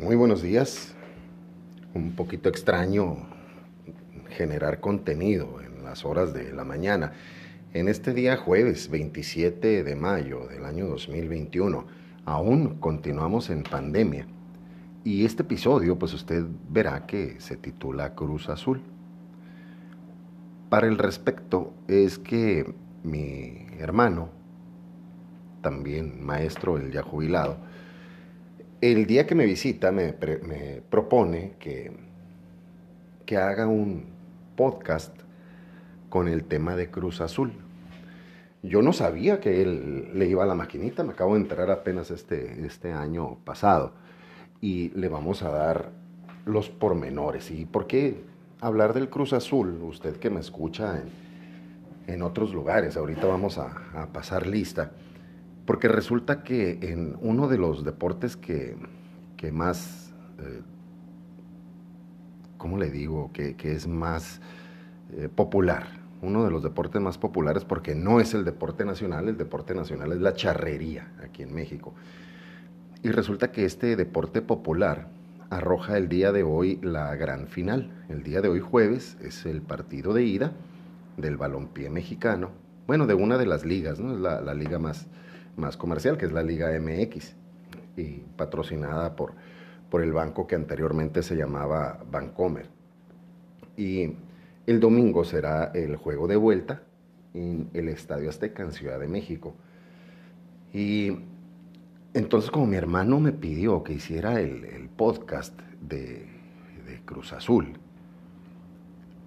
Muy buenos días. Un poquito extraño generar contenido en las horas de la mañana. En este día jueves 27 de mayo del año 2021, aún continuamos en pandemia. Y este episodio, pues usted verá que se titula Cruz Azul. Para el respecto es que mi hermano, también maestro, el ya jubilado, el día que me visita me, propone que, que haga un podcast con el tema de Cruz Azul. Yo no sabía que él le iba a la maquinita, me acabo de enterar apenas este, este año pasado. Y le vamos a dar los pormenores. ¿Y por qué hablar del Cruz Azul? Usted que me escucha en, en otros lugares, ahorita vamos a, a pasar lista. Porque resulta que en uno de los deportes que, más, eh, ¿cómo le digo? Que, es más eh, popular, uno de los deportes más populares, porque no es el deporte nacional, el deporte nacional es la charrería aquí en México. Y resulta que este deporte popular arroja el día de hoy la gran final. El día de hoy jueves es el partido de ida del balompié mexicano, bueno, de una de las ligas, ¿no? Es la, la liga más, más comercial, que es la Liga MX, y patrocinada por, por el banco que anteriormente se llamaba Bancomer. Y el domingo será el juego de vuelta en el Estadio Azteca en Ciudad de México. Y entonces como mi hermano me pidió que hiciera el, podcast de, Cruz Azul,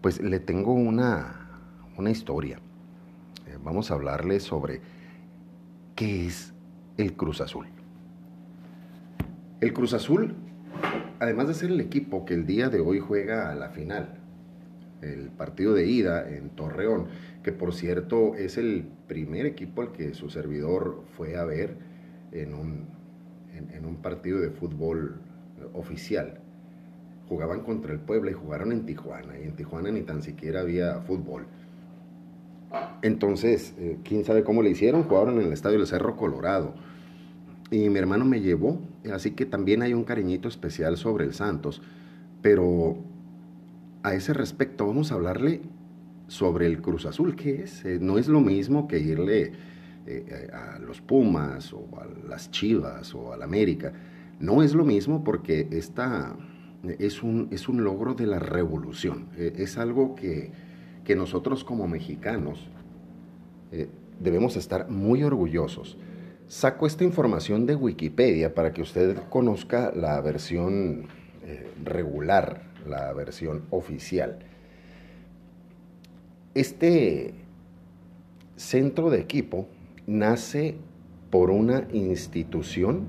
pues le tengo una, una historia. Eh, vamos a hablarle sobre ¿Qué es el Cruz Azul? El Cruz Azul, además de ser el equipo que el día de hoy juega a la final, el partido de ida en Torreón, que por cierto es el primer equipo al que su servidor fue a ver en un, en, un partido de fútbol oficial. Jugaban contra el Puebla y jugaron en Tijuana, y en Tijuana ni tan siquiera había fútbol. Entonces, eh, quién sabe cómo le hicieron, jugaron en el estadio del Cerro Colorado. Y mi hermano me llevó, así que también hay un cariñito especial sobre el Santos. Pero a ese respecto vamos a hablarle sobre el Cruz Azul, ¿qué es? Eh, no es lo mismo que irle eh, a los Pumas o a las Chivas o al América. No es lo mismo porque esta es un, es un logro de la revolución. es algo que que nosotros como mexicanos eh, debemos estar muy orgullosos. Saco esta información de Wikipedia para que usted conozca la versión eh, regular, la versión oficial. Este centro de equipo nace por una institución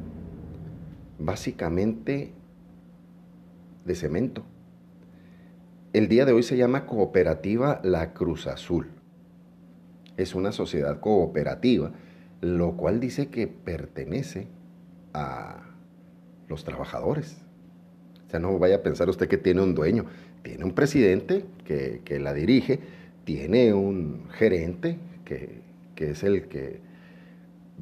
básicamente de cemento el día de hoy se llama Cooperativa La Cruz Azul. Es una sociedad cooperativa, lo cual dice que pertenece a los trabajadores. O sea, no vaya a pensar usted que tiene un dueño. Tiene un presidente que, la dirige, tiene un gerente que, es el que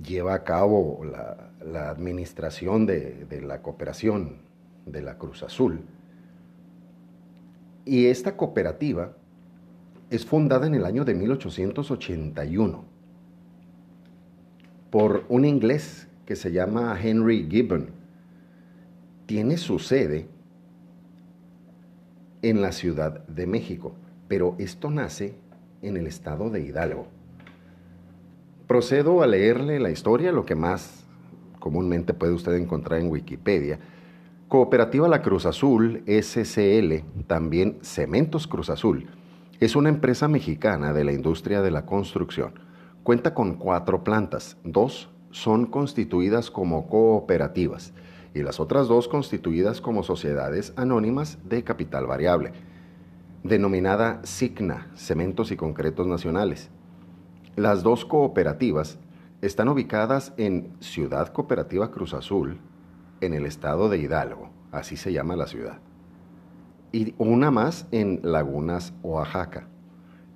lleva a cabo la, administración de, la cooperación de la Cruz Azul y esta cooperativa es fundada en el año de 1881 por un inglés que se llama Henry Gibbon. Tiene su sede en la Ciudad de México, pero esto nace en el estado de Hidalgo. Procedo a leerle la historia, lo que más comúnmente puede usted encontrar en Wikipedia, Cooperativa La Cruz Azul, SCL, también Cementos Cruz Azul, es una empresa mexicana de la industria de la construcción. Cuenta con cuatro plantas, dos son constituidas como cooperativas y las otras dos constituidas como sociedades anónimas de capital variable, denominada SIGNA, Cementos y Concretos Nacionales. Las dos cooperativas están ubicadas en Ciudad Cooperativa Cruz Azul, en el estado de Hidalgo, así se llama la ciudad. Y una más en Lagunas, Oaxaca.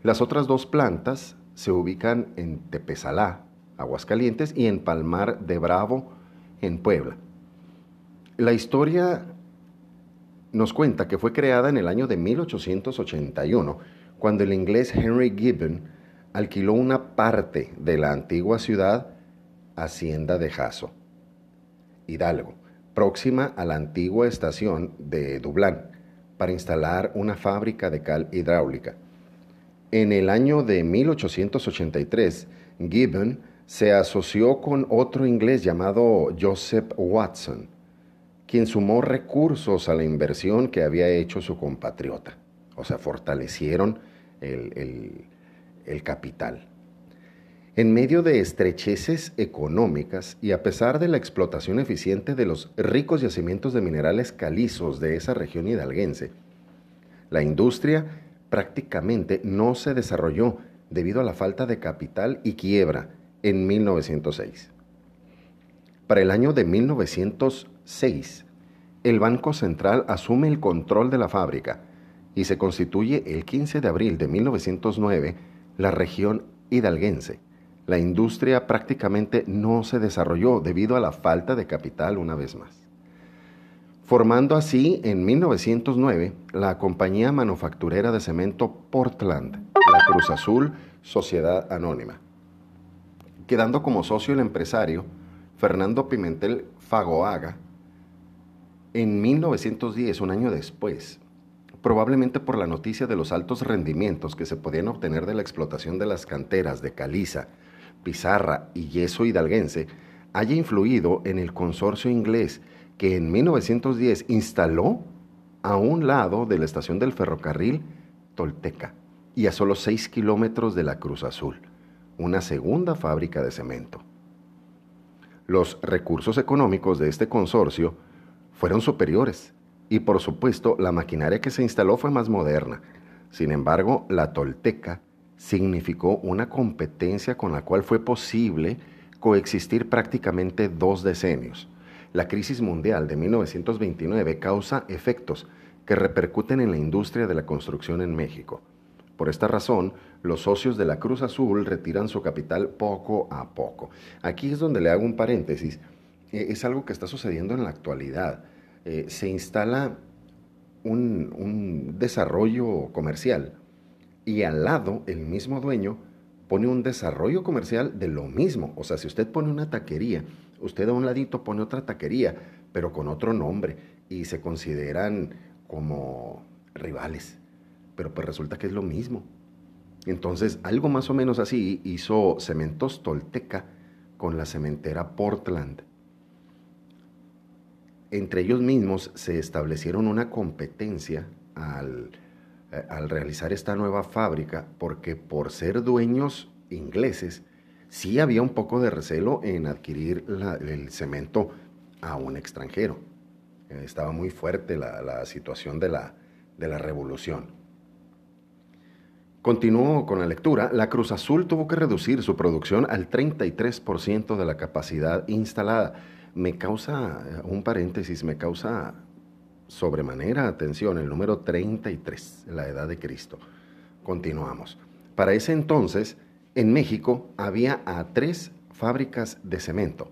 Las otras dos plantas se ubican en Tepezalá, Aguascalientes, y en Palmar de Bravo, en Puebla. La historia nos cuenta que fue creada en el año de 1881, cuando el inglés Henry Gibbon alquiló una parte de la antigua ciudad Hacienda de Jaso, Hidalgo, próxima a la antigua estación de Dublán, para instalar una fábrica de cal hidráulica. En el año de 1883, Gibbon se asoció con otro inglés llamado Joseph Watson, quien sumó recursos a la inversión que había hecho su compatriota. O sea, fortalecieron el, el capital. En medio de estrecheces económicas y a pesar de la explotación eficiente de los ricos yacimientos de minerales calizos de esa región hidalguense, la industria prácticamente no se desarrolló debido a la falta de capital y quiebra en 1906. Para el año de 1906, el Banco Central asume el control de la fábrica y se constituye el 15 de abril de 1909 la región hidalguense. La industria prácticamente no se desarrolló debido a la falta de capital una vez más. Formando así en 1909 la compañía manufacturera de cemento Portland, la Cruz Azul Sociedad Anónima quedando como socio el empresario Fernando Pimentel Fagoaga en 1910, un año después, probablemente por la noticia de los altos rendimientos que se podían obtener de la explotación de las canteras de caliza, pizarra y yeso hidalguense, haya influido en el consorcio inglés que en 1910 instaló a un lado de la estación del ferrocarril Tolteca y a solo 6 kilómetros de la Cruz Azul una segunda fábrica de cemento. Los recursos económicos de este consorcio fueron superiores y por supuesto la maquinaria que se instaló fue más moderna. Sin embargo, la Tolteca significó una competencia con la cual fue posible coexistir prácticamente dos decenios. La crisis mundial de 1929 causa efectos que repercuten en la industria de la construcción en México. Por esta razón, los socios de la Cruz Azul retiran su capital poco a poco. Aquí es donde le hago un paréntesis. Eh, es algo que está sucediendo en la actualidad. Eh, se instala un, un desarrollo comercial y al lado el mismo dueño pone un desarrollo comercial de lo mismo. O sea, si usted pone una taquería, usted a un ladito pone otra taquería, pero con otro nombre y se consideran como rivales pero pues resulta que es lo mismo. Entonces, algo más o menos así hizo Cementos Tolteca con la cementera Portland. Entre ellos mismos se establecieron una competencia al, al realizar esta nueva fábrica, porque por ser dueños ingleses, sí había un poco de recelo en adquirir el cemento a un extranjero. estaba muy fuerte la, la situación de la, de la revolución. Continúo con la lectura. La Cruz Azul tuvo que reducir su producción al 33% de la capacidad instalada. Me causa, eh, un paréntesis, me causa sobremanera atención el número 33, la edad de Cristo. Continuamos. Para ese entonces, en México había a tres fábricas de cemento.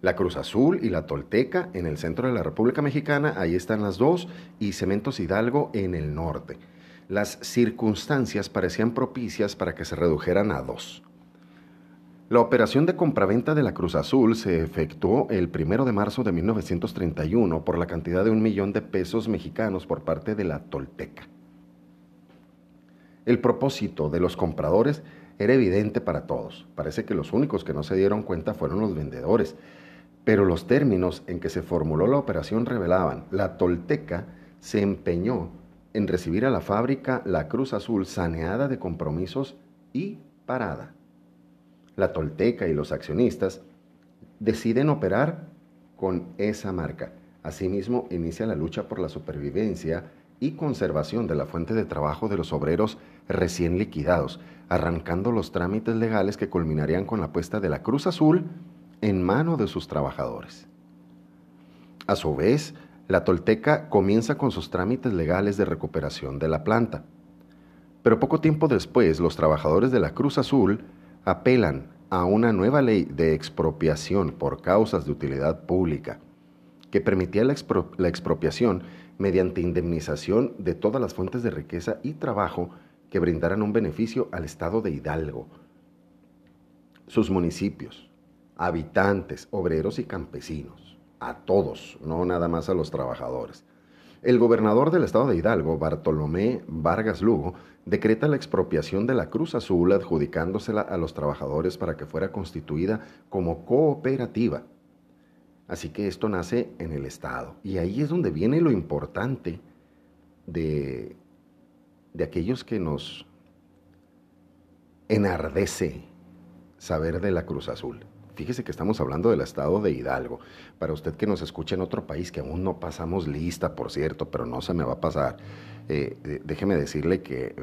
La Cruz Azul y la Tolteca en el centro de la República Mexicana, ahí están las dos, y Cementos Hidalgo en el norte las circunstancias parecían propicias para que se redujeran a dos. La operación de compraventa de la Cruz Azul se efectuó el 1 de marzo de 1931 por la cantidad de un millón de pesos mexicanos por parte de la Tolteca. El propósito de los compradores era evidente para todos. Parece que los únicos que no se dieron cuenta fueron los vendedores. Pero los términos en que se formuló la operación revelaban, la Tolteca se empeñó en recibir a la fábrica la Cruz Azul saneada de compromisos y parada. La Tolteca y los accionistas deciden operar con esa marca. Asimismo, inicia la lucha por la supervivencia y conservación de la fuente de trabajo de los obreros recién liquidados, arrancando los trámites legales que culminarían con la puesta de la Cruz Azul en mano de sus trabajadores. A su vez, la Tolteca comienza con sus trámites legales de recuperación de la planta. Pero poco tiempo después, los trabajadores de la Cruz Azul apelan a una nueva ley de expropiación por causas de utilidad pública, que permitía la, expropiación mediante indemnización de todas las fuentes de riqueza y trabajo que brindaran un beneficio al estado de Hidalgo, sus municipios, habitantes, obreros y campesinos, a todos, no nada más a los trabajadores. El gobernador del estado de Hidalgo, Bartolomé Vargas Lugo, decreta la expropiación de la Cruz Azul adjudicándosela a los trabajadores para que fuera constituida como cooperativa. Así que esto nace en el Estado. Y ahí es donde viene lo importante de, de aquellos que nos enardece saber de la Cruz Azul. Fíjese que estamos hablando del estado de Hidalgo. Para usted que nos escucha en otro país, que aún no pasamos lista, por cierto, pero no se me va a pasar, eh, eh, déjeme decirle que eh,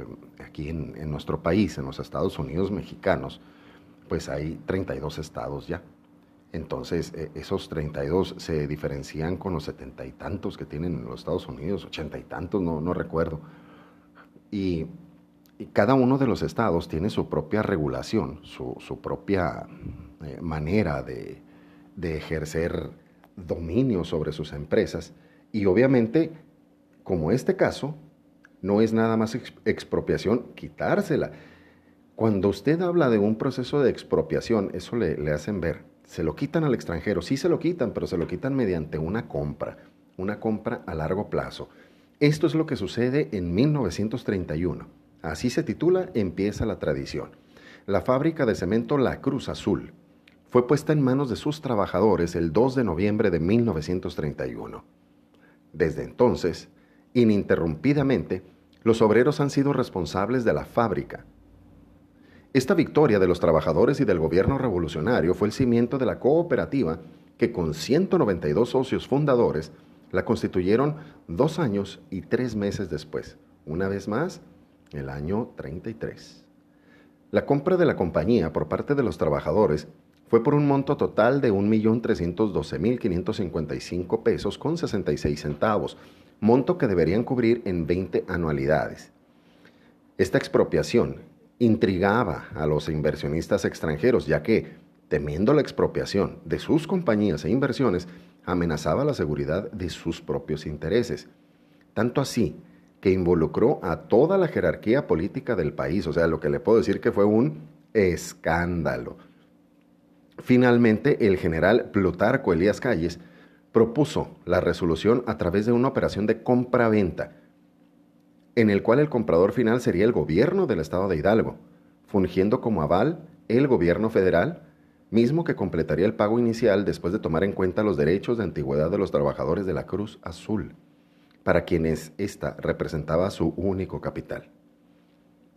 aquí en, en, nuestro país, en los Estados Unidos mexicanos, pues hay 32 estados ya. Entonces, esos 32 se diferencian con los setenta y tantos que tienen los Estados Unidos, ochenta y tantos, no, recuerdo. Y cada uno de los estados tiene su propia regulación, su, propia eh, manera de, de, ejercer dominio sobre sus empresas. Y obviamente, como este caso, no es nada más expropiación quitársela. Cuando usted habla de un proceso de expropiación, eso le, le hacen ver, se lo quitan al extranjero, sí se lo quitan, pero se lo quitan mediante una compra, una compra a largo plazo. Esto es lo que sucede en 1931 Así se titula Empieza la tradición. La fábrica de cemento La Cruz Azul fue puesta en manos de sus trabajadores el 2 de noviembre de 1931. Desde entonces, ininterrumpidamente, los obreros han sido responsables de la fábrica. Esta victoria de los trabajadores y del gobierno revolucionario fue el cimiento de la cooperativa que con 192 socios fundadores la constituyeron dos años y tres meses después. Una vez más, el año 33. La compra de la compañía por parte de los trabajadores fue por un monto total de 1.312.555 pesos con 66 centavos, monto que deberían cubrir en 20 anualidades. Esta expropiación intrigaba a los inversionistas extranjeros, ya que, temiendo la expropiación de sus compañías e inversiones, amenazaba la seguridad de sus propios intereses. Tanto así que involucró a toda la jerarquía política del país, o sea, lo que le puedo decir que fue un escándalo. Finalmente, el general Plutarco Elías Calles propuso la resolución a través de una operación de compra-venta, en el cual el comprador final sería el gobierno del estado de Hidalgo, fungiendo como aval el gobierno federal, mismo que completaría el pago inicial después de tomar en cuenta los derechos de antigüedad de los trabajadores de la Cruz Azul para quienes ésta representaba su único capital.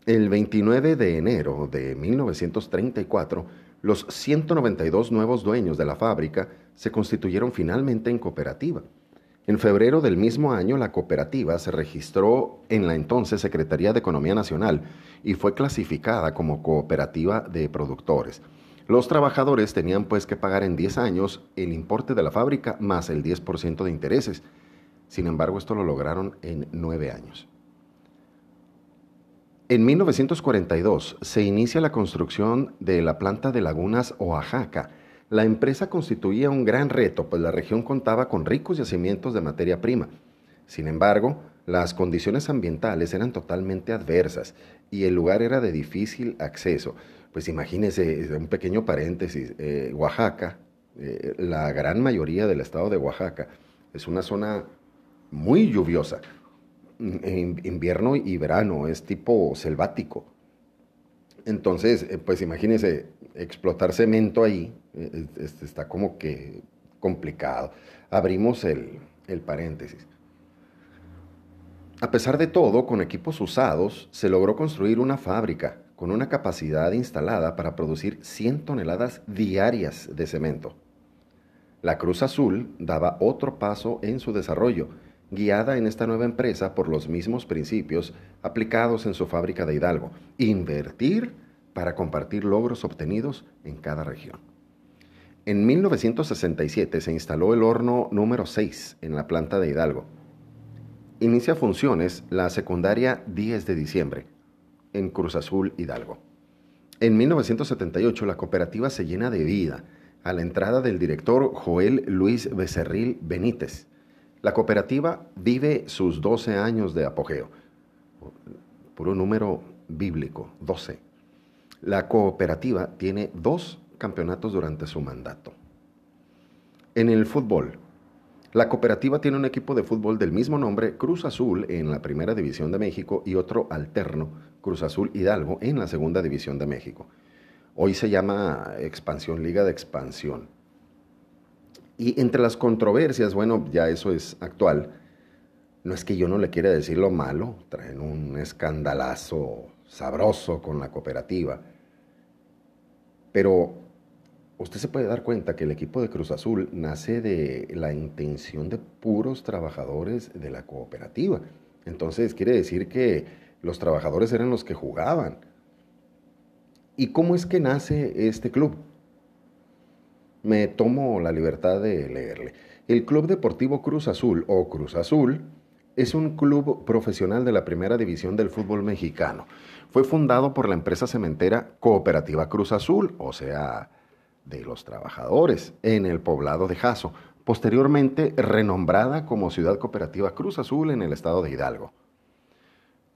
El 29 de enero de 1934, los 192 nuevos dueños de la fábrica se constituyeron finalmente en cooperativa. En febrero del mismo año, la cooperativa se registró en la entonces Secretaría de Economía Nacional y fue clasificada como cooperativa de productores. Los trabajadores tenían pues que pagar en 10 años el importe de la fábrica más el 10% de intereses, sin embargo, esto lo lograron en nueve años. En 1942 se inicia la construcción de la planta de Lagunas Oaxaca. La empresa constituía un gran reto, pues la región contaba con ricos yacimientos de materia prima. Sin embargo, las condiciones ambientales eran totalmente adversas y el lugar era de difícil acceso. Pues imagínense, un pequeño paréntesis, eh, Oaxaca, eh, la gran mayoría del estado de Oaxaca, es una zona muy lluviosa. Invierno y verano, es tipo selvático. Entonces, eh, pues imagínense, explotar cemento ahí eh, está como que complicado. Abrimos el, el paréntesis. A pesar de todo, con equipos usados, se logró construir una fábrica con una capacidad instalada para producir 100 toneladas diarias de cemento. La Cruz Azul daba otro paso en su desarrollo guiada en esta nueva empresa por los mismos principios aplicados en su fábrica de Hidalgo, invertir para compartir logros obtenidos en cada región. En 1967 se instaló el horno número 6 en la planta de Hidalgo. Inicia funciones la secundaria 10 de diciembre en Cruz Azul, Hidalgo. En 1978 la cooperativa se llena de vida a la entrada del director Joel Luis Becerril Benítez, La cooperativa vive sus 12 años de apogeo. Puro número bíblico, 12. La cooperativa tiene dos campeonatos durante su mandato. En el fútbol, la cooperativa tiene un equipo de fútbol del mismo nombre, Cruz Azul, en la Primera División de México y otro alterno, Cruz Azul Hidalgo, en la Segunda División de México. Hoy se llama Expansión, Liga de Expansión. Y entre las controversias, bueno, ya eso es actual, no es que yo no le quiera decir lo malo, traen un escandalazo sabroso con la cooperativa, pero usted se puede dar cuenta que el equipo de Cruz Azul nace de la intención de puros trabajadores de la cooperativa. Entonces quiere decir que los trabajadores eran los que jugaban. ¿Y cómo es que nace este club? Me tomo la libertad de leerle. El Club Deportivo Cruz Azul o Cruz Azul es un club profesional de la primera división del fútbol mexicano. Fue fundado por la empresa cementera Cooperativa Cruz Azul, o sea, de los trabajadores en el poblado de Jaso, posteriormente renombrada como Ciudad Cooperativa Cruz Azul en el estado de Hidalgo.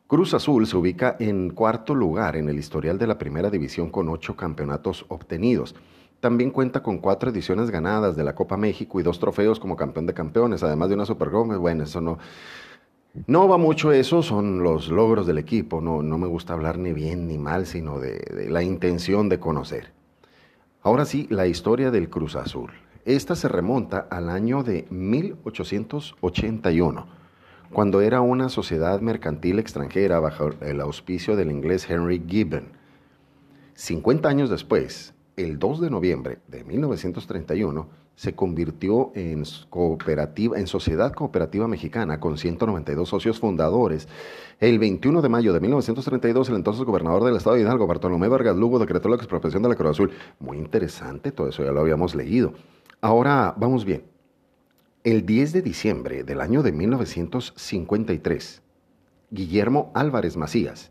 Cruz Azul se ubica en cuarto lugar en el historial de la primera división con ocho campeonatos obtenidos. También cuenta con cuatro ediciones ganadas de la Copa México y dos trofeos como campeón de campeones, además de una Supercopa. Bueno, eso no, no va mucho eso, son los logros del equipo. No, no me gusta hablar ni bien ni mal, sino de la intención de conocer. Ahora sí, la historia del Cruz Azul. Esta se remonta al año de 1881, cuando era una sociedad mercantil extranjera bajo el auspicio del inglés Henry Gibbon. 50 años después, el 2 de noviembre de 1931, se convirtió en, cooperativa, en Sociedad Cooperativa Mexicana con 192 socios fundadores. El 21 de mayo de 1932, el entonces gobernador del estado de Hidalgo, Bartolomé Vargas Lugo, decretó la expropiación de la Cruz Azul. Muy interesante, todo eso ya lo habíamos leído. Ahora, vamos bien. El 10 de diciembre del año de 1953, Guillermo Álvarez Macías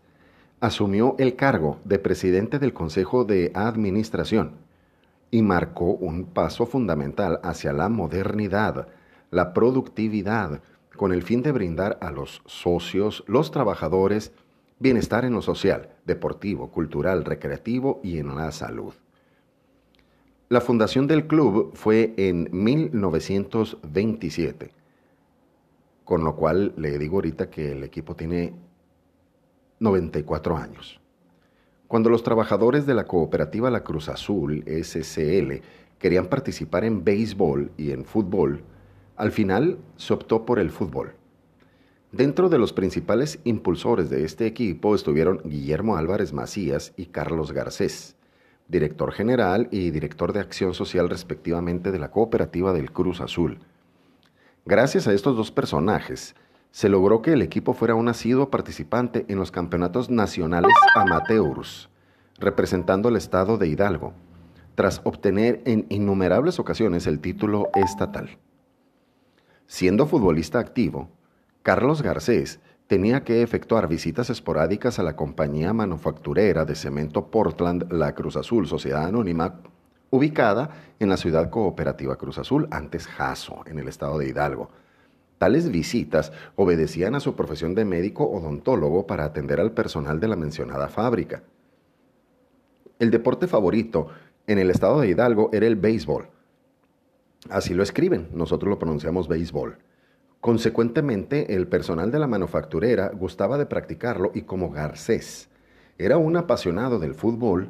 asumió el cargo de presidente del Consejo de Administración y marcó un paso fundamental hacia la modernidad, la productividad, con el fin de brindar a los socios, los trabajadores, bienestar en lo social, deportivo, cultural, recreativo y en la salud. La fundación del club fue en 1927, con lo cual le digo ahorita que el equipo tiene 94 años. Cuando los trabajadores de la cooperativa La Cruz Azul, SCL, querían participar en béisbol y en fútbol, al final se optó por el fútbol. Dentro de los principales impulsores de este equipo estuvieron Guillermo Álvarez Macías y Carlos Garcés, director general y director de acción social respectivamente de la cooperativa del Cruz Azul. Gracias a estos dos personajes, se logró que el equipo fuera un asiduo participante en los campeonatos nacionales amateurs, representando al estado de Hidalgo, tras obtener en innumerables ocasiones el título estatal. Siendo futbolista activo, Carlos Garcés tenía que efectuar visitas esporádicas a la compañía manufacturera de cemento Portland La Cruz Azul, Sociedad Anónima, ubicada en la ciudad cooperativa Cruz Azul, antes Jaso, en el estado de Hidalgo, Tales visitas obedecían a su profesión de médico odontólogo para atender al personal de la mencionada fábrica. El deporte favorito en el estado de Hidalgo era el béisbol. Así lo escriben, nosotros lo pronunciamos béisbol. Consecuentemente, el personal de la manufacturera gustaba de practicarlo y como Garcés era un apasionado del fútbol,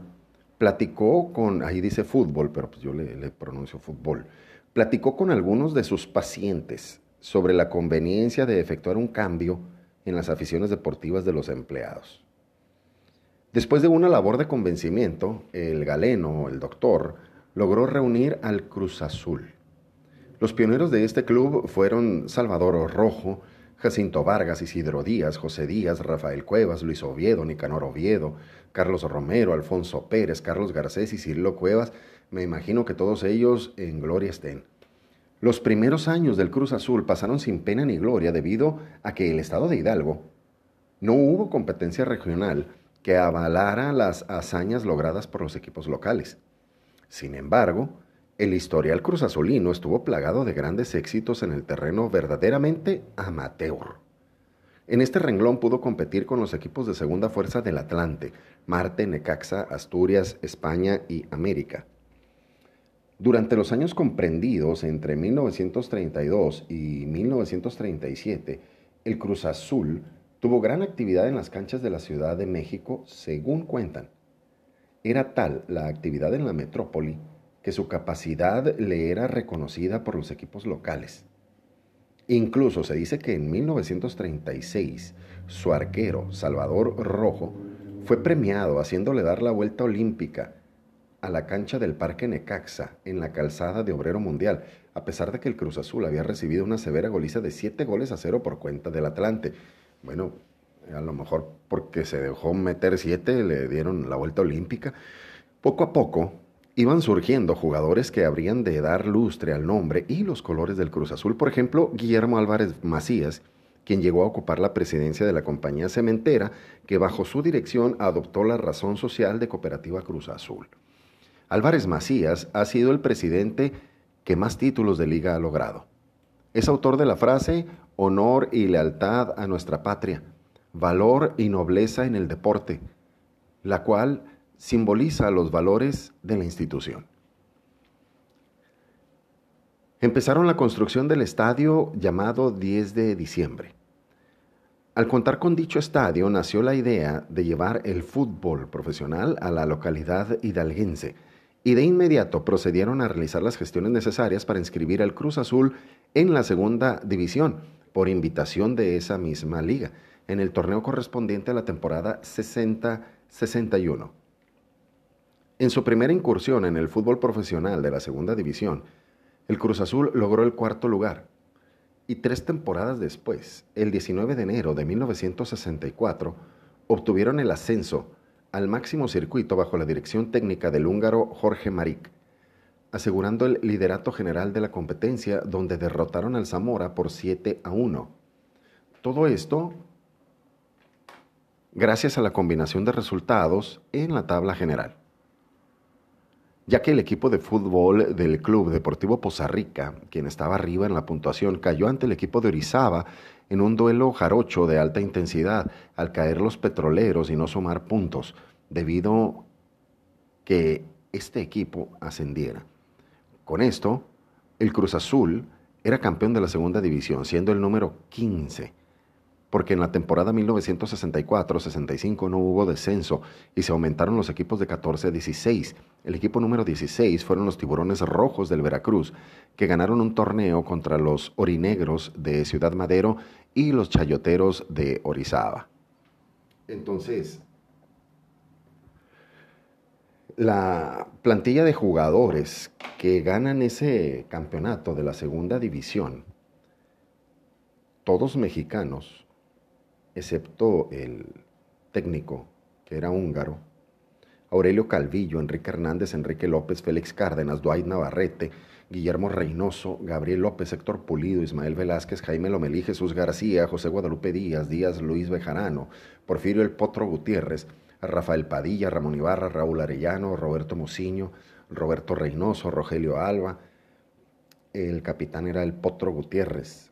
platicó con, ahí dice fútbol, pero pues yo le, le pronuncio fútbol, platicó con algunos de sus pacientes sobre la conveniencia de efectuar un cambio en las aficiones deportivas de los empleados. Después de una labor de convencimiento, el galeno, el doctor, logró reunir al Cruz Azul. Los pioneros de este club fueron Salvador Rojo, Jacinto Vargas, Isidro Díaz, José Díaz, Rafael Cuevas, Luis Oviedo, Nicanor Oviedo, Carlos Romero, Alfonso Pérez, Carlos Garcés y Cirilo Cuevas. Me imagino que todos ellos en gloria estén. Los primeros años del Cruz Azul pasaron sin pena ni gloria debido a que el estado de Hidalgo no hubo competencia regional que avalara las hazañas logradas por los equipos locales. Sin embargo, el historial Cruz Azulino estuvo plagado de grandes éxitos en el terreno verdaderamente amateur. En este renglón pudo competir con los equipos de segunda fuerza del Atlante, Marte, Necaxa, Asturias, España y América. Durante los años comprendidos entre 1932 y 1937, el Cruz Azul tuvo gran actividad en las canchas de la Ciudad de México, según cuentan. Era tal la actividad en la metrópoli que su capacidad le era reconocida por los equipos locales. Incluso se dice que en 1936 su arquero, Salvador Rojo, fue premiado haciéndole dar la vuelta olímpica a la cancha del Parque Necaxa en la calzada de Obrero Mundial, a pesar de que el Cruz Azul había recibido una severa goliza de siete goles a cero por cuenta del Atlante. Bueno, a lo mejor porque se dejó meter siete, le dieron la vuelta olímpica. Poco a poco, iban surgiendo jugadores que habrían de dar lustre al nombre y los colores del Cruz Azul. Por ejemplo, Guillermo Álvarez Macías, quien llegó a ocupar la presidencia de la compañía cementera, que bajo su dirección adoptó la razón social de Cooperativa Cruz Azul. Álvarez Macías ha sido el presidente que más títulos de liga ha logrado. Es autor de la frase honor y lealtad a nuestra patria, valor y nobleza en el deporte, la cual simboliza los valores de la institución. Empezaron la construcción del estadio llamado 10 de diciembre. Al contar con dicho estadio nació la idea de llevar el fútbol profesional a la localidad hidalguense y de inmediato procedieron a realizar las gestiones necesarias para inscribir al Cruz Azul en la segunda división por invitación de esa misma liga en el torneo correspondiente a la temporada 60-61. En su primera incursión en el fútbol profesional de la segunda división, el Cruz Azul logró el cuarto lugar. Y tres temporadas después, el 19 de enero de 1964, obtuvieron el ascenso al máximo circuito bajo la dirección técnica del húngaro Jorge Marik, asegurando el liderato general de la competencia donde derrotaron al Zamora por 7 a 1. Todo esto gracias a la combinación de resultados en la tabla general ya que el equipo de fútbol del Club Deportivo Poza Rica, quien estaba arriba en la puntuación, cayó ante el equipo de Orizaba en un duelo jarocho de alta intensidad al caer los petroleros y no sumar puntos, debido que este equipo ascendiera. Con esto, el Cruz Azul era campeón de la segunda división, siendo el número 15 porque en la temporada 1964-65 no hubo descenso y se aumentaron los equipos de 14 a 16. El equipo número 16 fueron los Tiburones Rojos del Veracruz, que ganaron un torneo contra los Orinegros de Ciudad Madero y los Chayoteros de Orizaba. Entonces, la plantilla de jugadores que ganan ese campeonato de la segunda división, todos mexicanos, excepto el técnico, que era húngaro, Aurelio Calvillo, Enrique Hernández, Enrique López, Félix Cárdenas, Dwight Navarrete, Guillermo Reynoso, Gabriel López, Héctor Pulido, Ismael Velázquez, Jaime Lomelí, Jesús García, José Guadalupe Díaz, Díaz Luis Bejarano, Porfirio El Potro Gutiérrez, Rafael Padilla, Ramón Ibarra, Raúl Arellano, Roberto Mociño, Roberto Reynoso, Rogelio Alba. El capitán era El Potro Gutiérrez,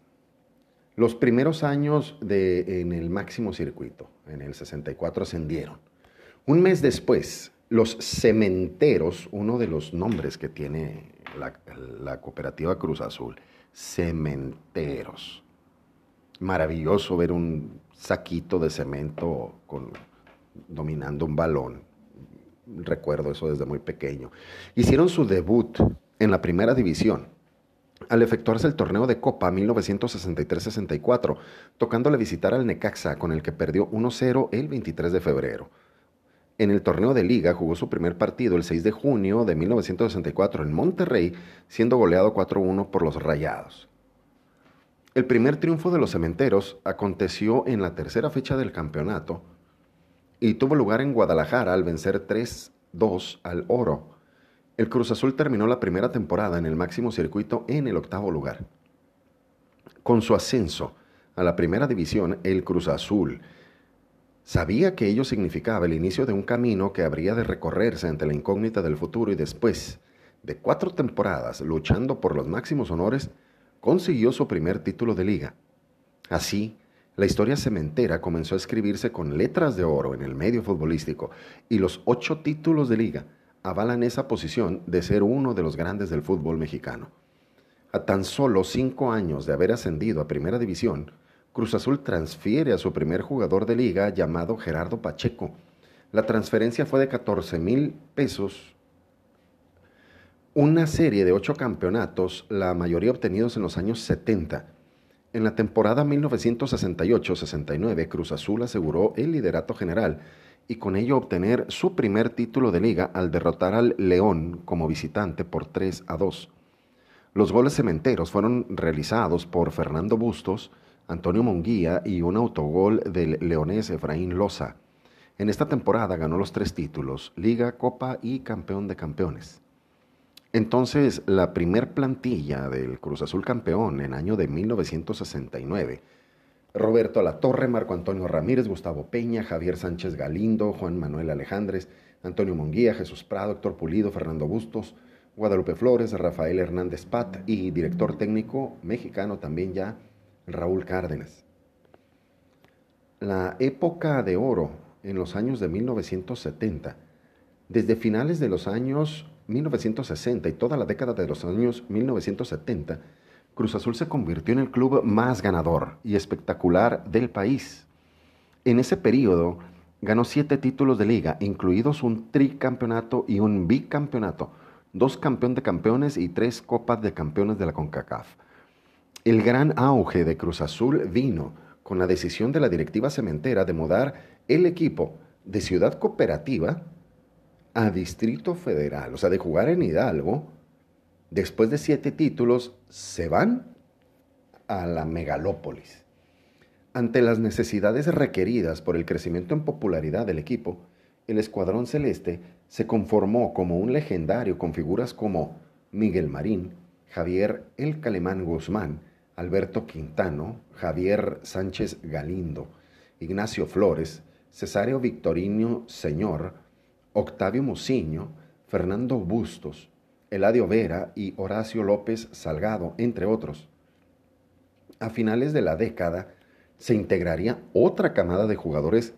los primeros años de, en el máximo circuito, en el 64, ascendieron. Un mes después, los cementeros, uno de los nombres que tiene la, cooperativa Cruz Azul, cementeros. Maravilloso ver un saquito de cemento dominando un balón. Recuerdo eso desde muy pequeño. Hicieron su debut en la primera división al efectuarse el torneo de Copa 1963-64, tocándole visitar al Necaxa, con el que perdió 1-0 el 23 de febrero. En el torneo de liga jugó su primer partido el 6 de junio de 1964 en Monterrey, siendo goleado 4-1 por los Rayados. El primer triunfo de los Cementeros aconteció en la tercera fecha del campeonato y tuvo lugar en Guadalajara al vencer 3-2 al Oro el Cruz Azul terminó la primera temporada en el máximo circuito en el octavo lugar. Con su ascenso a la primera división, el Cruz Azul sabía que ello significaba el inicio de un camino que habría de recorrerse ante la incógnita del futuro y después de cuatro temporadas luchando por los máximos honores, consiguió su primer título de liga. Así, la historia cementera comenzó a escribirse con letras de oro en el medio futbolístico y los ocho títulos de liga avalan esa posición de ser uno de los grandes del fútbol mexicano. A tan solo cinco años de haber ascendido a Primera División, Cruz Azul transfiere a su primer jugador de liga llamado Gerardo Pacheco. La transferencia fue de 14 mil pesos. Una serie de ocho campeonatos, la mayoría obtenidos en los años 70 en la temporada 1968-69, Cruz Azul aseguró el liderato general y con ello obtener su primer título de liga al derrotar al León como visitante por 3 a 2. Los goles cementeros fueron realizados por Fernando Bustos, Antonio Monguía y un autogol del leonés Efraín Loza. En esta temporada ganó los tres títulos, Liga, Copa y Campeón de Campeones. Entonces, la primer plantilla del Cruz Azul campeón en año de 1969, Roberto Torre, Marco Antonio Ramírez, Gustavo Peña, Javier Sánchez Galindo, Juan Manuel Alejandres, Antonio Monguía, Jesús Prado, Héctor Pulido, Fernando Bustos, Guadalupe Flores, Rafael Hernández Pat y director técnico mexicano también ya, Raúl Cárdenas. La época de oro en los años de 1970, desde finales de los años 1960 y toda la década de los años 1970, Cruz Azul se convirtió en el club más ganador y espectacular del país. En ese periodo ganó siete títulos de liga, incluidos un tricampeonato y un bicampeonato, dos campeón de campeones y tres copas de campeones de la CONCACAF. El gran auge de Cruz Azul vino con la decisión de la directiva cementera de mudar el equipo de Ciudad Cooperativa a Distrito Federal, o sea, de jugar en Hidalgo, después de siete títulos, se van a la megalópolis. Ante las necesidades requeridas por el crecimiento en popularidad del equipo, el Escuadrón Celeste se conformó como un legendario con figuras como Miguel Marín, Javier El Calemán Guzmán, Alberto Quintano, Javier Sánchez Galindo, Ignacio Flores, Cesario Victorino Señor, Octavio Mociño, Fernando Bustos, Eladio Vera y Horacio López Salgado, entre otros. A finales de la década se integraría otra camada de jugadores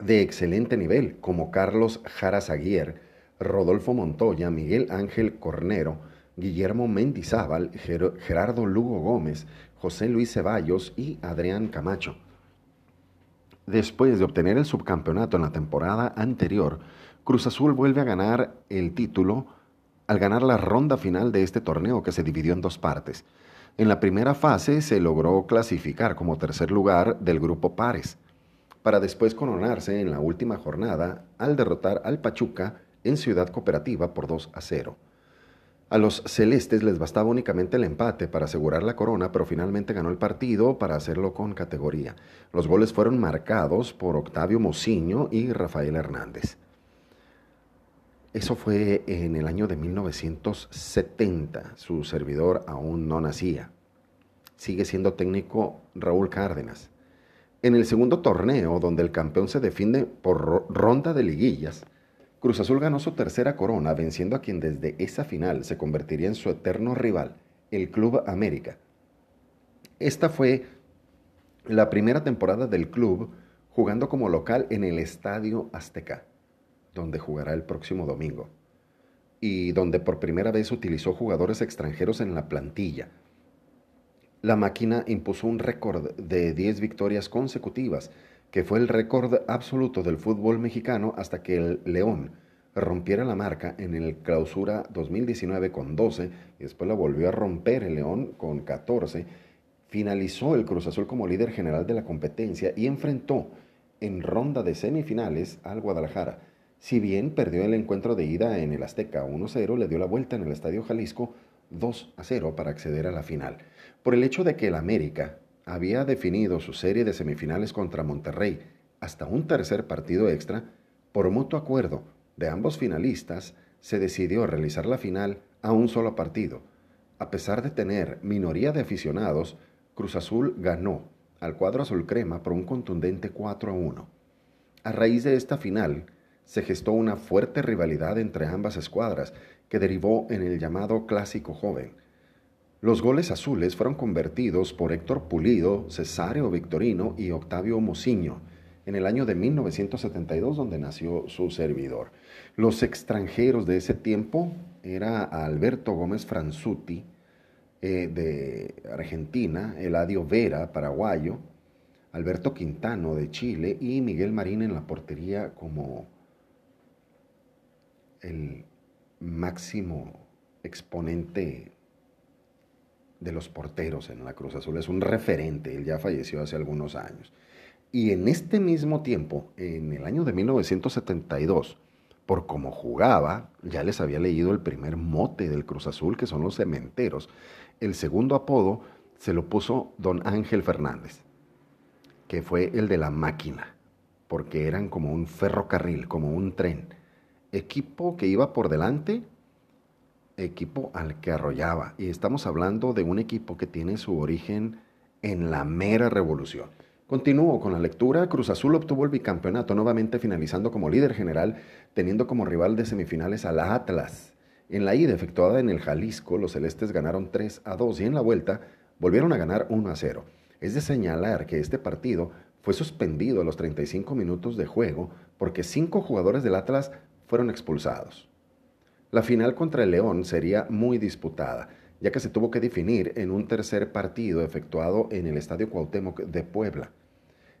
de excelente nivel, como Carlos Jara Aguirre, Rodolfo Montoya, Miguel Ángel Cornero, Guillermo Mendizábal, Gerardo Lugo Gómez, José Luis Ceballos y Adrián Camacho. Después de obtener el subcampeonato en la temporada anterior, Cruz Azul vuelve a ganar el título al ganar la ronda final de este torneo que se dividió en dos partes. En la primera fase se logró clasificar como tercer lugar del grupo Pares, para después coronarse en la última jornada al derrotar al Pachuca en Ciudad Cooperativa por 2 a 0. A los celestes les bastaba únicamente el empate para asegurar la corona, pero finalmente ganó el partido para hacerlo con categoría. Los goles fueron marcados por Octavio Mociño y Rafael Hernández. Eso fue en el año de 1970. Su servidor aún no nacía. Sigue siendo técnico Raúl Cárdenas. En el segundo torneo, donde el campeón se define por ronda de liguillas, Cruz Azul ganó su tercera corona, venciendo a quien desde esa final se convertiría en su eterno rival, el Club América. Esta fue la primera temporada del club jugando como local en el Estadio Azteca donde jugará el próximo domingo, y donde por primera vez utilizó jugadores extranjeros en la plantilla. La máquina impuso un récord de 10 victorias consecutivas, que fue el récord absoluto del fútbol mexicano hasta que el León rompiera la marca en el clausura 2019 con 12 y después la volvió a romper el León con 14. Finalizó el Cruz Azul como líder general de la competencia y enfrentó en ronda de semifinales al Guadalajara si bien perdió el encuentro de ida en el Azteca 1-0, le dio la vuelta en el Estadio Jalisco 2-0 para acceder a la final. Por el hecho de que el América había definido su serie de semifinales contra Monterrey hasta un tercer partido extra, por mutuo acuerdo de ambos finalistas, se decidió realizar la final a un solo partido. A pesar de tener minoría de aficionados, Cruz Azul ganó al cuadro azul crema por un contundente 4 1. A raíz de esta final, se gestó una fuerte rivalidad entre ambas escuadras que derivó en el llamado Clásico Joven. Los goles azules fueron convertidos por Héctor Pulido, Cesario Victorino y Octavio Mociño en el año de 1972 donde nació su servidor. Los extranjeros de ese tiempo era Alberto Gómez Franzuti eh, de Argentina, Eladio Vera, paraguayo, Alberto Quintano de Chile y Miguel Marín en la portería como el máximo exponente de los porteros en la Cruz Azul. Es un referente, él ya falleció hace algunos años. Y en este mismo tiempo, en el año de 1972, por cómo jugaba, ya les había leído el primer mote del Cruz Azul, que son los cementeros. El segundo apodo se lo puso don Ángel Fernández, que fue el de la máquina, porque eran como un ferrocarril, como un tren. Equipo que iba por delante, equipo al que arrollaba. Y estamos hablando de un equipo que tiene su origen en la mera revolución. Continúo con la lectura. Cruz Azul obtuvo el bicampeonato, nuevamente finalizando como líder general, teniendo como rival de semifinales a la Atlas. En la ida efectuada en el Jalisco, los celestes ganaron 3 a 2 y en la vuelta volvieron a ganar 1 a 0. Es de señalar que este partido fue suspendido a los 35 minutos de juego porque cinco jugadores del Atlas fueron expulsados. La final contra el León sería muy disputada ya que se tuvo que definir en un tercer partido efectuado en el Estadio Cuauhtémoc de Puebla.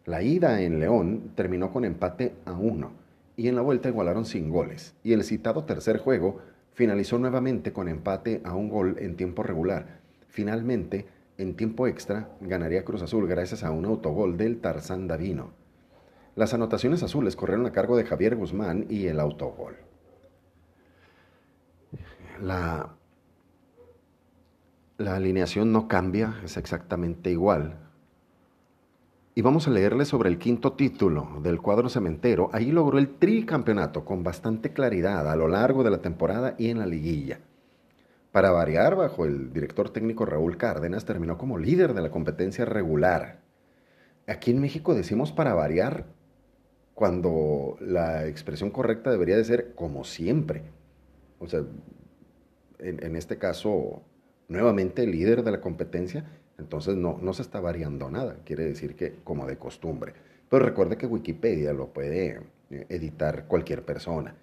La ida en León terminó con empate a uno y en la vuelta igualaron sin goles. Y el citado tercer juego finalizó nuevamente con empate a un gol en tiempo regular. Finalmente, en tiempo extra, ganaría Cruz Azul gracias a un autogol del Tarzán Davino. Las anotaciones azules corrieron a cargo de Javier Guzmán y el autogol. La la alineación no cambia, es exactamente igual. Y vamos a leerle sobre el quinto título del cuadro cementero. Ahí logró el tricampeonato con bastante claridad a lo largo de la temporada y en la liguilla. Para variar, bajo el director técnico Raúl Cárdenas, terminó como líder de la competencia regular. Aquí en México decimos para variar cuando la expresión correcta debería de ser como siempre. O sea, en, este caso, nuevamente líder de la competencia, entonces no, no se está variando nada, quiere decir que como de costumbre. Pero recuerde que Wikipedia lo puede eh, editar cualquier persona.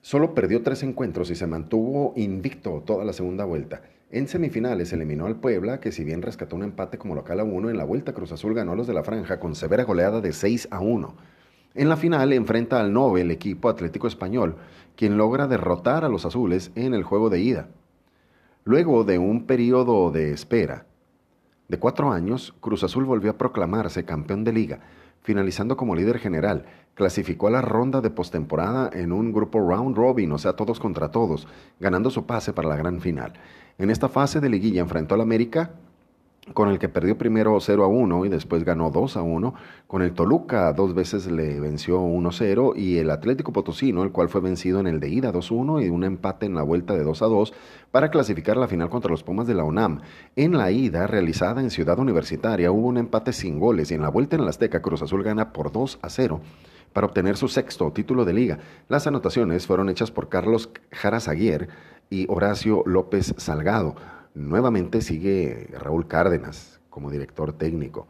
Solo perdió tres encuentros y se mantuvo invicto toda la segunda vuelta. En semifinales eliminó al Puebla, que si bien rescató un empate como local a uno, en la vuelta Cruz Azul ganó a los de la franja con severa goleada de 6 a 1. En la final enfrenta al Nobel equipo Atlético Español, quien logra derrotar a los azules en el juego de ida. Luego de un periodo de espera de cuatro años, Cruz Azul volvió a proclamarse campeón de liga, finalizando como líder general. Clasificó a la ronda de postemporada en un grupo round robin, o sea, todos contra todos, ganando su pase para la gran final. En esta fase de liguilla enfrentó al América, con el que perdió primero 0 a 1 y después ganó 2 a 1. Con el Toluca dos veces le venció 1 a 0 y el Atlético Potosino, el cual fue vencido en el de ida 2 a 1 y un empate en la vuelta de 2 a 2 para clasificar la final contra los Pumas de la UNAM. En la ida realizada en Ciudad Universitaria hubo un empate sin goles y en la vuelta en la Azteca Cruz Azul gana por 2 a 0 para obtener su sexto título de liga. Las anotaciones fueron hechas por Carlos Jarazaguier y Horacio López Salgado. Nuevamente sigue Raúl Cárdenas como director técnico.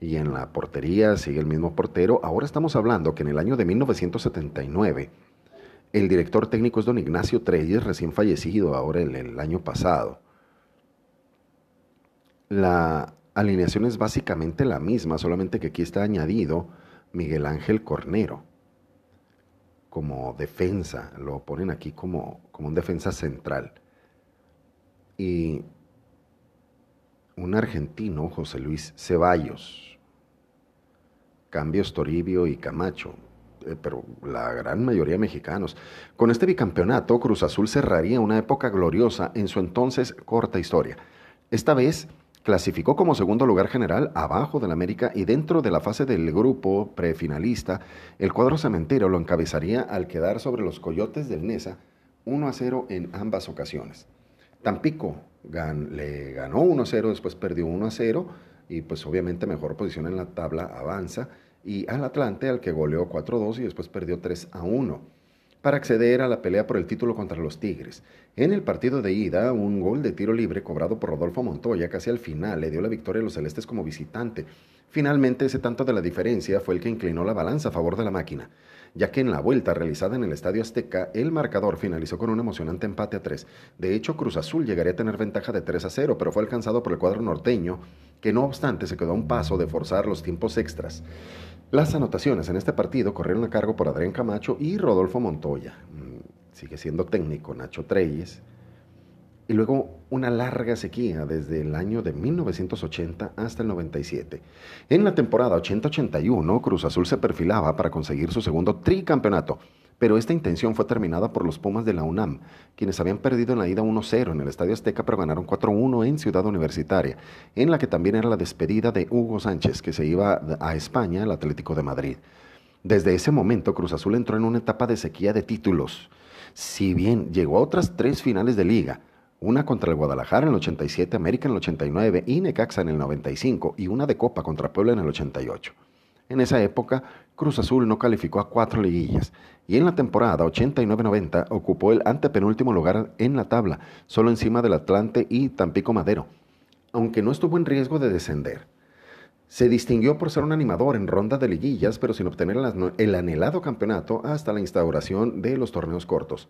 Y en la portería sigue el mismo portero. Ahora estamos hablando que en el año de 1979, el director técnico es don Ignacio Treyes, recién fallecido ahora el, el año pasado. La alineación es básicamente la misma, solamente que aquí está añadido Miguel Ángel Cornero como defensa, lo ponen aquí como, como un defensa central y un argentino, José Luis Ceballos, cambios Toribio y Camacho, eh, pero la gran mayoría mexicanos. Con este bicampeonato, Cruz Azul cerraría una época gloriosa en su entonces corta historia. Esta vez clasificó como segundo lugar general abajo del América y dentro de la fase del grupo prefinalista, el cuadro cementero lo encabezaría al quedar sobre los Coyotes del Nesa 1 a 0 en ambas ocasiones. Tampico le ganó 1-0, después perdió 1-0 y pues obviamente mejor posición en la tabla avanza y al Atlante, al que goleó 4-2 y después perdió 3-1 para acceder a la pelea por el título contra los Tigres. En el partido de ida, un gol de tiro libre cobrado por Rodolfo Montoya casi al final le dio la victoria a los celestes como visitante. Finalmente, ese tanto de la diferencia fue el que inclinó la balanza a favor de la máquina, ya que en la vuelta realizada en el Estadio Azteca, el marcador finalizó con un emocionante empate a tres. De hecho, Cruz Azul llegaría a tener ventaja de 3 a 0, pero fue alcanzado por el cuadro norteño, que no obstante se quedó a un paso de forzar los tiempos extras. Las anotaciones en este partido corrieron a cargo por Adrián Camacho y Rodolfo Montoya. Mm, sigue siendo técnico Nacho Treyes. Y luego una larga sequía desde el año de 1980 hasta el 97. En la temporada 80-81, Cruz Azul se perfilaba para conseguir su segundo tricampeonato pero esta intención fue terminada por los Pumas de la UNAM, quienes habían perdido en la ida 1-0 en el Estadio Azteca, pero ganaron 4-1 en Ciudad Universitaria, en la que también era la despedida de Hugo Sánchez, que se iba a España al Atlético de Madrid. Desde ese momento, Cruz Azul entró en una etapa de sequía de títulos. Si bien llegó a otras tres finales de liga, una contra el Guadalajara en el 87, América en el 89 y Necaxa en el 95, y una de Copa contra Puebla en el 88. En esa época, Cruz Azul no calificó a cuatro liguillas y en la temporada 89-90 ocupó el antepenúltimo lugar en la tabla, solo encima del Atlante y Tampico Madero, aunque no estuvo en riesgo de descender. Se distinguió por ser un animador en ronda de liguillas, pero sin obtener el anhelado campeonato hasta la instauración de los torneos cortos.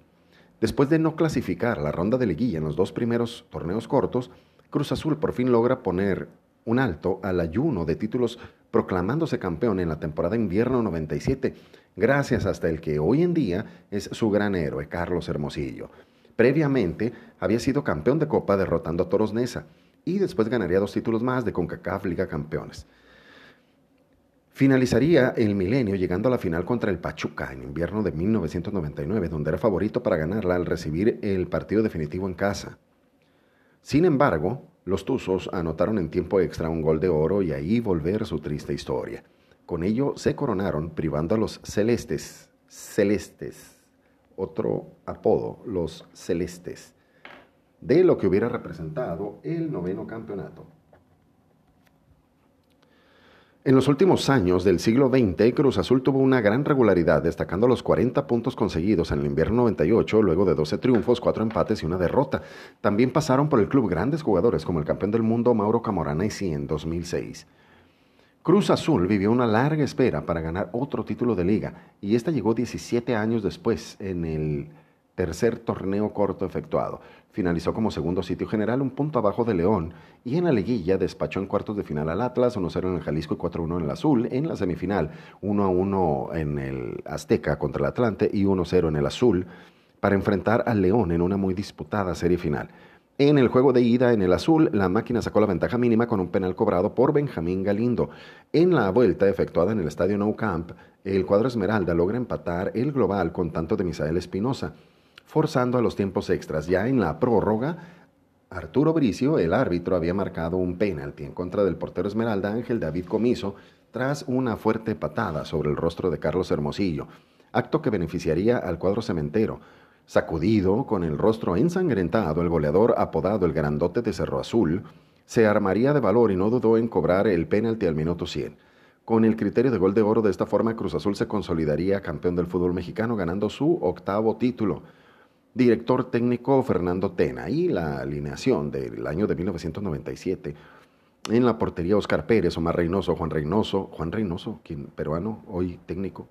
Después de no clasificar la ronda de liguilla en los dos primeros torneos cortos, Cruz Azul por fin logra poner un alto al ayuno de títulos proclamándose campeón en la temporada invierno 97, gracias hasta el que hoy en día es su gran héroe, Carlos Hermosillo. Previamente había sido campeón de Copa derrotando a Toros Neza y después ganaría dos títulos más de CONCACAF Liga Campeones. Finalizaría el milenio llegando a la final contra el Pachuca en invierno de 1999, donde era favorito para ganarla al recibir el partido definitivo en casa. Sin embargo, los Tuzos anotaron en tiempo extra un gol de oro y ahí volver su triste historia. Con ello se coronaron privando a los celestes, celestes, otro apodo, los celestes, de lo que hubiera representado el noveno campeonato. En los últimos años del siglo XX, Cruz Azul tuvo una gran regularidad, destacando los 40 puntos conseguidos en el invierno 98, luego de 12 triunfos, 4 empates y una derrota. También pasaron por el club grandes jugadores como el campeón del mundo Mauro Camorana y en 2006. Cruz Azul vivió una larga espera para ganar otro título de liga y esta llegó 17 años después en el tercer torneo corto efectuado. Finalizó como segundo sitio general, un punto abajo de León, y en la liguilla despachó en cuartos de final al Atlas, 1-0 en el Jalisco y 4-1 en el Azul. En la semifinal, 1-1 en el Azteca contra el Atlante y 1-0 en el Azul, para enfrentar al León en una muy disputada serie final. En el juego de ida en el azul, la máquina sacó la ventaja mínima con un penal cobrado por Benjamín Galindo. En la vuelta efectuada en el estadio Nou Camp, el cuadro Esmeralda logra empatar el global con tanto de Misael Espinosa forzando a los tiempos extras. Ya en la prórroga, Arturo Bricio, el árbitro, había marcado un penalti en contra del portero Esmeralda Ángel David Comiso tras una fuerte patada sobre el rostro de Carlos Hermosillo, acto que beneficiaría al cuadro cementero. Sacudido, con el rostro ensangrentado, el goleador apodado el Grandote de Cerro Azul, se armaría de valor y no dudó en cobrar el penalti al minuto 100. Con el criterio de gol de oro, de esta forma Cruz Azul se consolidaría campeón del fútbol mexicano, ganando su octavo título director técnico Fernando Tena y la alineación del año de 1997 en la portería Oscar Pérez, Omar Reynoso, Juan Reynoso, Juan Reynoso, quien peruano, hoy técnico,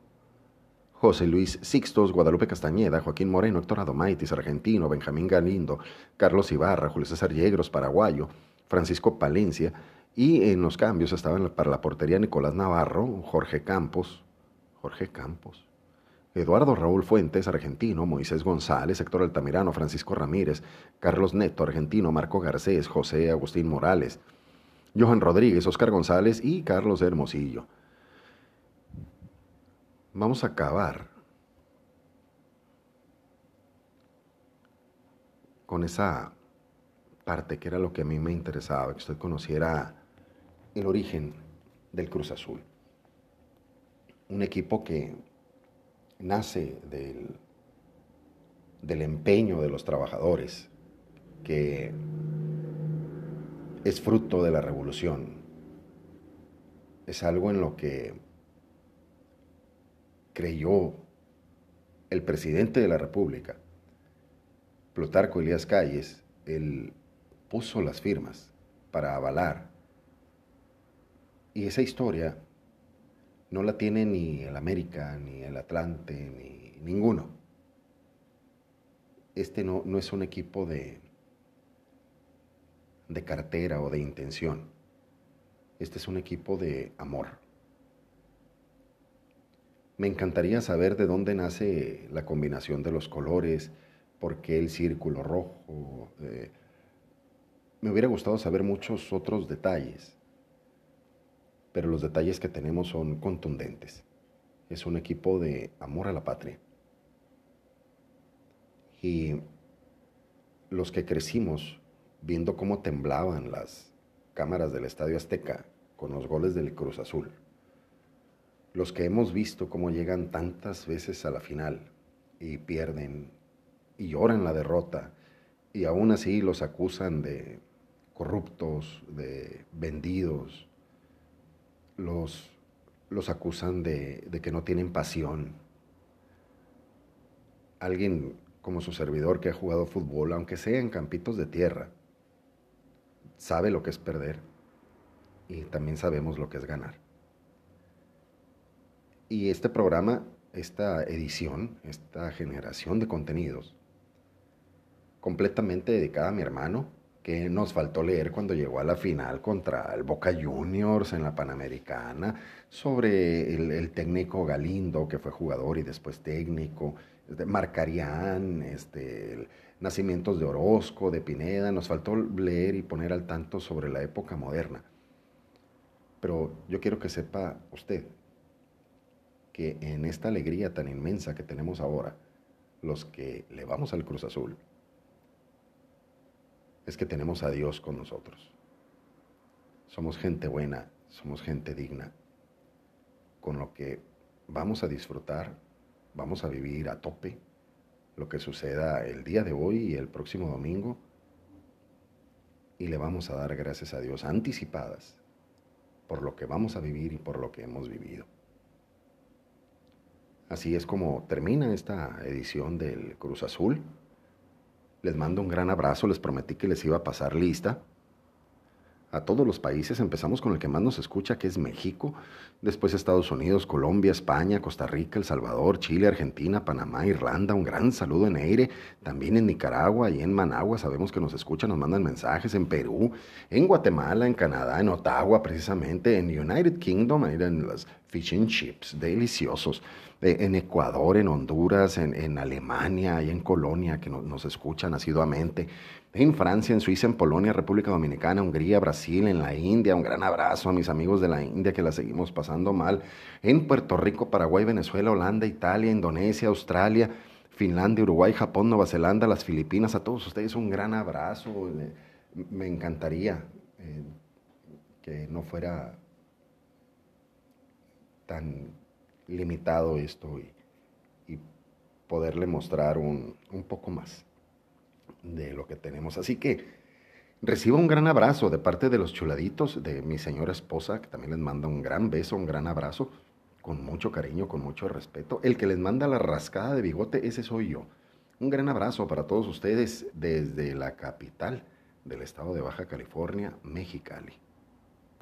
José Luis Sixtos, Guadalupe Castañeda, Joaquín Moreno, Héctor Adomaitis, argentino, Benjamín Galindo, Carlos Ibarra, Julio César Yegros, paraguayo, Francisco Palencia, y en los cambios estaban para la portería Nicolás Navarro, Jorge Campos, Jorge Campos, Eduardo Raúl Fuentes, argentino, Moisés González, Héctor Altamirano, Francisco Ramírez, Carlos Neto, argentino, Marco Garcés, José Agustín Morales, Johan Rodríguez, Oscar González y Carlos Hermosillo. Vamos a acabar con esa parte que era lo que a mí me interesaba, que usted conociera el origen del Cruz Azul. Un equipo que nace del, del empeño de los trabajadores, que es fruto de la revolución. Es algo en lo que creyó el presidente de la República, Plutarco Elías Calles, él puso las firmas para avalar. Y esa historia no la tiene ni el América, ni el Atlante, ni ninguno. Este no, no es un equipo de, de cartera o de intención. Este es un equipo de amor. Me encantaría saber de dónde nace la combinación de los colores, por qué el círculo rojo. Eh, me hubiera gustado saber muchos otros detalles, pero los detalles que tenemos son contundentes. Es un equipo de amor a la patria. Y los que crecimos viendo cómo temblaban las cámaras del Estadio Azteca con los goles del Cruz Azul, los que hemos visto cómo llegan tantas veces a la final y pierden y lloran la derrota y aún así los acusan de corruptos, de vendidos, los, los acusan de, de que no tienen pasión. Alguien como su servidor que ha jugado fútbol, aunque sea en campitos de tierra, sabe lo que es perder y también sabemos lo que es ganar. Y este programa, esta edición, esta generación de contenidos, completamente dedicada a mi hermano, que nos faltó leer cuando llegó a la final contra el Boca Juniors en la Panamericana, sobre el, técnico Galindo, que fue jugador y después técnico, este, Marcarían, este, nacimientos de Orozco, de Pineda, nos faltó leer y poner al tanto sobre la época moderna. Pero yo quiero que sepa usted que en esta alegría tan inmensa que tenemos ahora, los que le vamos al Cruz Azul, es que tenemos a Dios con nosotros. Somos gente buena, somos gente digna, con lo que vamos a disfrutar, vamos a vivir a tope lo que suceda el día de hoy y el próximo domingo y le vamos a dar gracias a Dios anticipadas por lo que vamos a vivir y por lo que hemos vivido. Así es como termina esta edición del Cruz Azul. Les mando un gran abrazo, les prometí que les iba a pasar lista. A todos los países, empezamos con el que más nos escucha, que es México, después Estados Unidos, Colombia, España, Costa Rica, El Salvador, Chile, Argentina, Panamá, Irlanda, un gran saludo en Aire, también en Nicaragua y en Managua, sabemos que nos escuchan, nos mandan mensajes, en Perú, en Guatemala, en Canadá, en Ottawa precisamente, en United Kingdom, en las fish and chips, deliciosos. En Ecuador, en Honduras, en, Alemania y en Colonia, que nos escuchan asiduamente, en Francia, en Suiza, en Polonia, República Dominicana, Hungría, Brasil, en la India. Un gran abrazo a mis amigos de la India que la seguimos pasando mal. En Puerto Rico, Paraguay, Venezuela, Holanda, Italia, Indonesia, Australia, Finlandia, Uruguay, Japón, Nueva Zelanda, las Filipinas. A todos ustedes un gran abrazo. Me encantaría eh, que no fuera tan limitado esto y, poderle mostrar un, un, poco más de lo que tenemos. Así que recibo un gran abrazo de parte de los chuladitos, de mi señora esposa, que también les manda un gran beso, un gran abrazo, con mucho cariño, con mucho respeto. El que les manda la rascada de bigote, ese soy yo. Un gran abrazo para todos ustedes desde la capital del estado de Baja California, Mexicali.